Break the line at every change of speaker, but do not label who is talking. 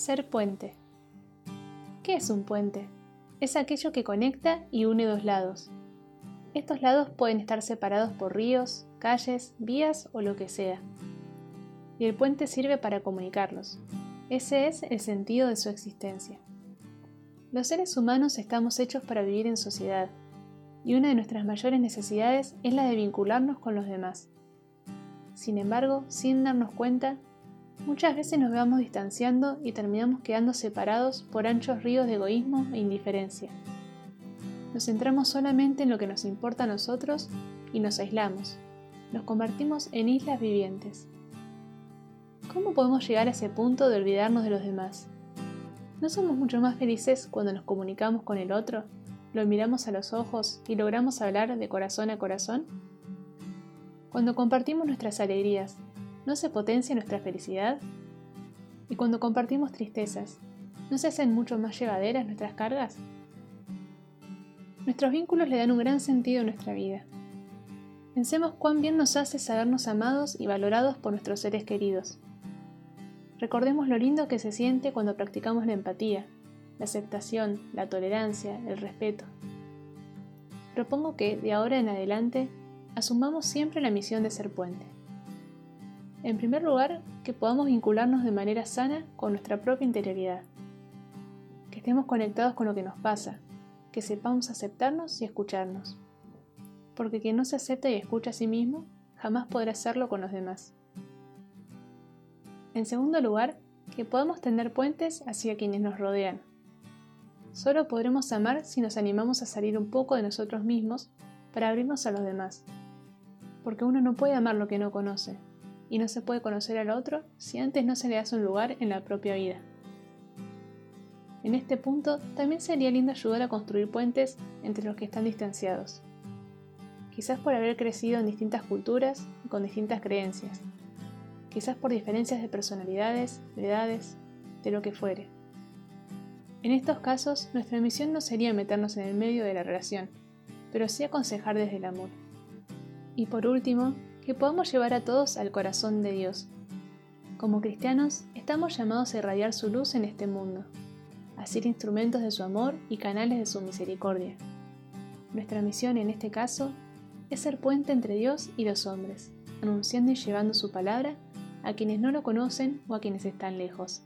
Ser puente. ¿Qué es un puente? Es aquello que conecta y une dos lados. Estos lados pueden estar separados por ríos, calles, vías o lo que sea. Y el puente sirve para comunicarlos. Ese es el sentido de su existencia. Los seres humanos estamos hechos para vivir en sociedad, y una de nuestras mayores necesidades es la de vincularnos con los demás. Sin embargo, sin darnos cuenta, Muchas veces nos vamos distanciando y terminamos quedando separados por anchos ríos de egoísmo e indiferencia. Nos centramos solamente en lo que nos importa a nosotros y nos aislamos. Nos convertimos en islas vivientes. ¿Cómo podemos llegar a ese punto de olvidarnos de los demás? ¿No somos mucho más felices cuando nos comunicamos con el otro, lo miramos a los ojos y logramos hablar de corazón a corazón? Cuando compartimos nuestras alegrías, ¿no se potencia nuestra felicidad? Y cuando compartimos tristezas, ¿no se hacen mucho más llevaderas nuestras cargas? Nuestros vínculos le dan un gran sentido a nuestra vida. Pensemos cuán bien nos hace sabernos amados y valorados por nuestros seres queridos. Recordemos lo lindo que se siente cuando practicamos la empatía, la aceptación, la tolerancia, el respeto. Propongo que, de ahora en adelante, asumamos siempre la misión de ser puente. En primer lugar, que podamos vincularnos de manera sana con nuestra propia interioridad. Que estemos conectados con lo que nos pasa, que sepamos aceptarnos y escucharnos. Porque quien no se acepta y escucha a sí mismo, jamás podrá hacerlo con los demás. En segundo lugar, que podamos tender puentes hacia quienes nos rodean. Solo podremos amar si nos animamos a salir un poco de nosotros mismos para abrirnos a los demás. Porque uno no puede amar lo que no conoce, y no se puede conocer al otro si antes no se le hace un lugar en la propia vida. En este punto también sería lindo ayudar a construir puentes entre los que están distanciados, quizás por haber crecido en distintas culturas y con distintas creencias, quizás por diferencias de personalidades, de edades, de lo que fuere. En estos casos, nuestra misión no sería meternos en el medio de la relación, pero sí aconsejar desde el amor. Y por último, que podamos llevar a todos al corazón de Dios. Como cristianos, estamos llamados a irradiar su luz en este mundo, a ser instrumentos de su amor y canales de su misericordia. Nuestra misión en este caso es ser puente entre Dios y los hombres, anunciando y llevando su palabra a quienes no lo conocen o a quienes están lejos.